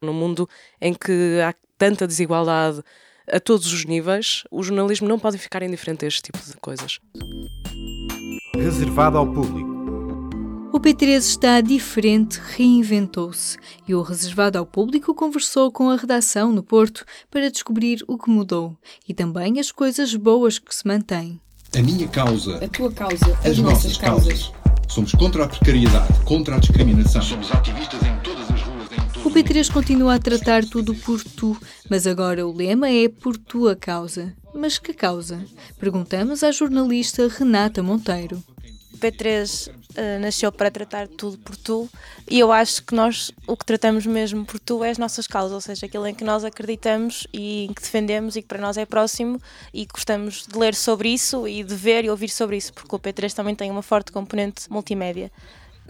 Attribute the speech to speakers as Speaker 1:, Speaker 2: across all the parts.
Speaker 1: Num mundo em que há tanta desigualdade a todos os níveis, o jornalismo não pode ficar indiferente a este tipo de coisas.
Speaker 2: Reservado ao público.
Speaker 3: O P3 está diferente, reinventou-se e o Reservado ao Público conversou com a redação no Porto para descobrir o que mudou e também as coisas boas que se mantêm.
Speaker 4: A minha causa,
Speaker 5: a tua causa,
Speaker 4: as, as nossas causas. causas. Somos contra a precariedade, contra a discriminação.
Speaker 6: Somos ativistas em
Speaker 3: o P3 continua a tratar tudo por tu, mas agora o lema é por tua causa. Mas que causa? Perguntamos à jornalista Renata Monteiro.
Speaker 7: P3 uh, nasceu para tratar tudo por tu e eu acho que nós o que tratamos mesmo por tu é as nossas causas, ou seja, aquilo em que nós acreditamos e em que defendemos e que para nós é próximo e gostamos de ler sobre isso e de ver e ouvir sobre isso, porque o P3 também tem uma forte componente multimédia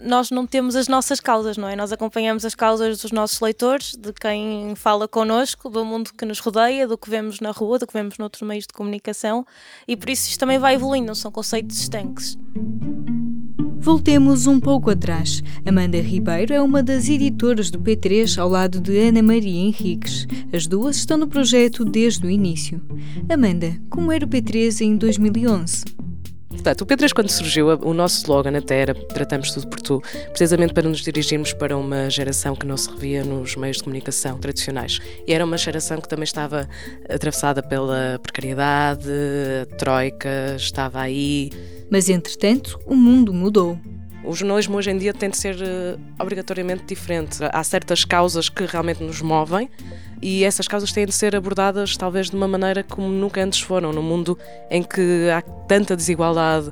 Speaker 7: nós não temos as nossas causas, não é? Nós acompanhamos as causas dos nossos leitores, de quem fala connosco, do mundo que nos rodeia, do que vemos na rua, do que vemos noutros meios de comunicação e por isso isto também vai evoluindo, não são conceitos estanques.
Speaker 3: Voltemos um pouco atrás. Amanda Ribeiro é uma das editoras do P3 ao lado de Ana Maria Henriques. As duas estão no projeto desde o início. Amanda, como era o P3 em 2011?
Speaker 1: Portanto, o P3, quando surgiu, o nosso slogan até era Tratamos tudo por tu, precisamente para nos dirigirmos para uma geração que não se revia nos meios de comunicação tradicionais. E era uma geração que também estava atravessada pela precariedade, a troika estava aí.
Speaker 3: Mas, entretanto, o mundo mudou.
Speaker 1: O jornalismo hoje em dia tem de ser uh, obrigatoriamente diferente. Há certas causas que realmente nos movem e essas causas têm de ser abordadas talvez de uma maneira como nunca antes foram. Num mundo em que há tanta desigualdade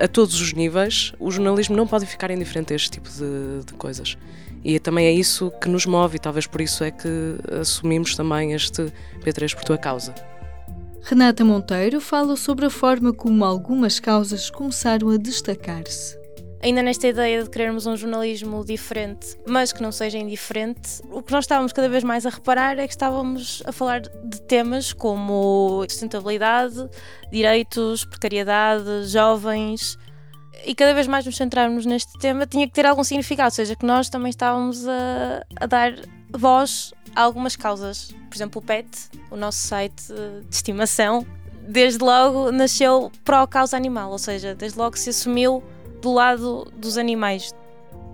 Speaker 1: a todos os níveis, o jornalismo não pode ficar indiferente a este tipo de, de coisas. E também é isso que nos move e talvez por isso é que assumimos também este P3 por tua causa.
Speaker 3: Renata Monteiro fala sobre a forma como algumas causas começaram a destacar-se
Speaker 7: ainda nesta ideia de querermos um jornalismo diferente, mas que não seja indiferente, o que nós estávamos cada vez mais a reparar é que estávamos a falar de temas como sustentabilidade, direitos, precariedade, jovens. E cada vez mais nos centrarmos neste tema tinha que ter algum significado, ou seja, que nós também estávamos a, a dar voz a algumas causas. Por exemplo, o PET, o nosso site de estimação, desde logo nasceu pró-causa animal, ou seja, desde logo se assumiu do lado dos animais.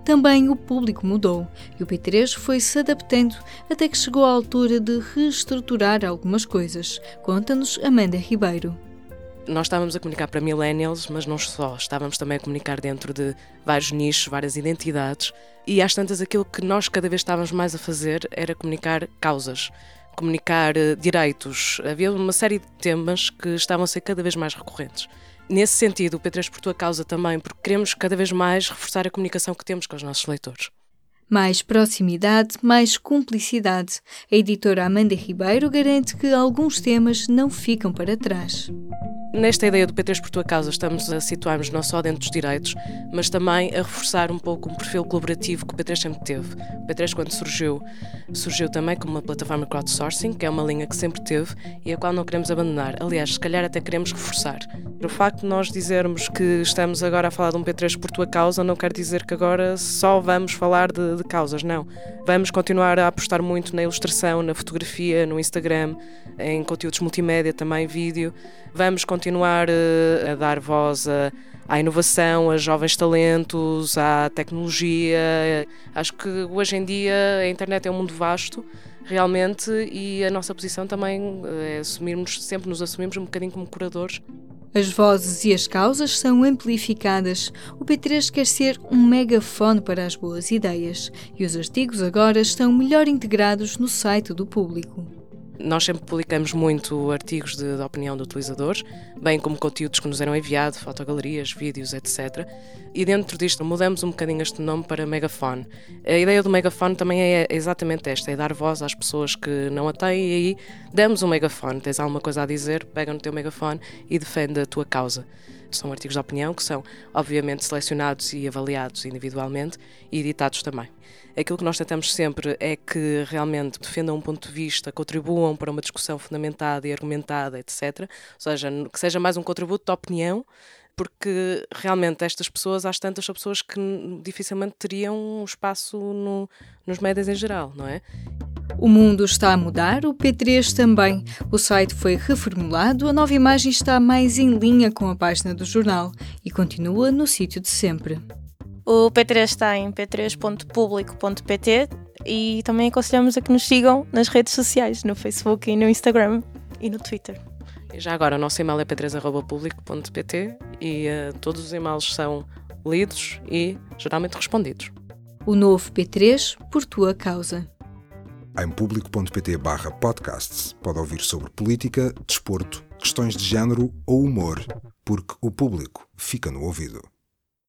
Speaker 3: Também o público mudou e o P3 foi se adaptando até que chegou à altura de reestruturar algumas coisas. Conta-nos Amanda Ribeiro.
Speaker 1: Nós estávamos a comunicar para millennials, mas não só, estávamos também a comunicar dentro de vários nichos, várias identidades, e às tantas aquilo que nós cada vez estávamos mais a fazer era comunicar causas, comunicar eh, direitos. Havia uma série de temas que estavam a ser cada vez mais recorrentes. Nesse sentido, o P3 por tua causa também, porque queremos cada vez mais reforçar a comunicação que temos com os nossos leitores.
Speaker 3: Mais proximidade, mais cumplicidade. A editora Amanda Ribeiro garante que alguns temas não ficam para trás.
Speaker 1: Nesta ideia do P3 por tua causa, estamos a situar-nos não só dentro dos direitos, mas também a reforçar um pouco um perfil colaborativo que o P3 sempre teve. O P3, quando surgiu, surgiu também como uma plataforma crowdsourcing, que é uma linha que sempre teve e a qual não queremos abandonar. Aliás, se calhar até queremos reforçar. O facto de nós dizermos que estamos agora a falar de um P3 por tua causa não quer dizer que agora só vamos falar de, de causas, não. Vamos continuar a apostar muito na ilustração, na fotografia, no Instagram, em conteúdos multimédia, também vídeo. Vamos continuar continuar eh, a dar voz a, à inovação, a jovens talentos, à tecnologia. Acho que hoje em dia a internet é um mundo vasto, realmente, e a nossa posição também eh, é assumirmos, sempre nos assumimos um bocadinho como curadores.
Speaker 3: As vozes e as causas são amplificadas. O P3 quer ser um megafone para as boas ideias e os artigos agora estão melhor integrados no site do público.
Speaker 1: Nós sempre publicamos muito artigos de, de, opinião de utilizadores, bem como conteúdos que nos eram enviados, fotogalerias, vídeos, etc. E dentro disto mudamos um bocadinho este nome para Megafone. A ideia do Megafone também é exatamente esta, é dar voz às pessoas que não a têm e aí damos um megafone. Tens alguma coisa a dizer, pega no teu megafone e defende a tua causa. São artigos de opinião que são, obviamente, selecionados e avaliados individualmente e editados também. Aquilo que nós tentamos sempre é que realmente defendam um ponto de vista, contribuam para uma discussão fundamentada e argumentada, etc. Ou seja, que seja mais um contributo de opinião porque realmente estas pessoas, às tantas, são pessoas que dificilmente teriam um espaço no, nos médias em geral, não é?
Speaker 3: O mundo está a mudar, o P3 também. O site foi reformulado, a nova imagem está mais em linha com a página do jornal e continua no sítio de sempre.
Speaker 7: O P3 está em p3.publico.pt e também aconselhamos a que nos sigam nas redes sociais, no Facebook e no Instagram e no Twitter.
Speaker 1: E já agora, o nosso e-mail é p3.publico.pt e uh, todos os e-mails são lidos e geralmente respondidos.
Speaker 3: O novo P3 por tua causa.
Speaker 2: Em público.pt barra podcasts pode ouvir sobre política, desporto, questões de género ou humor, porque o público fica no ouvido.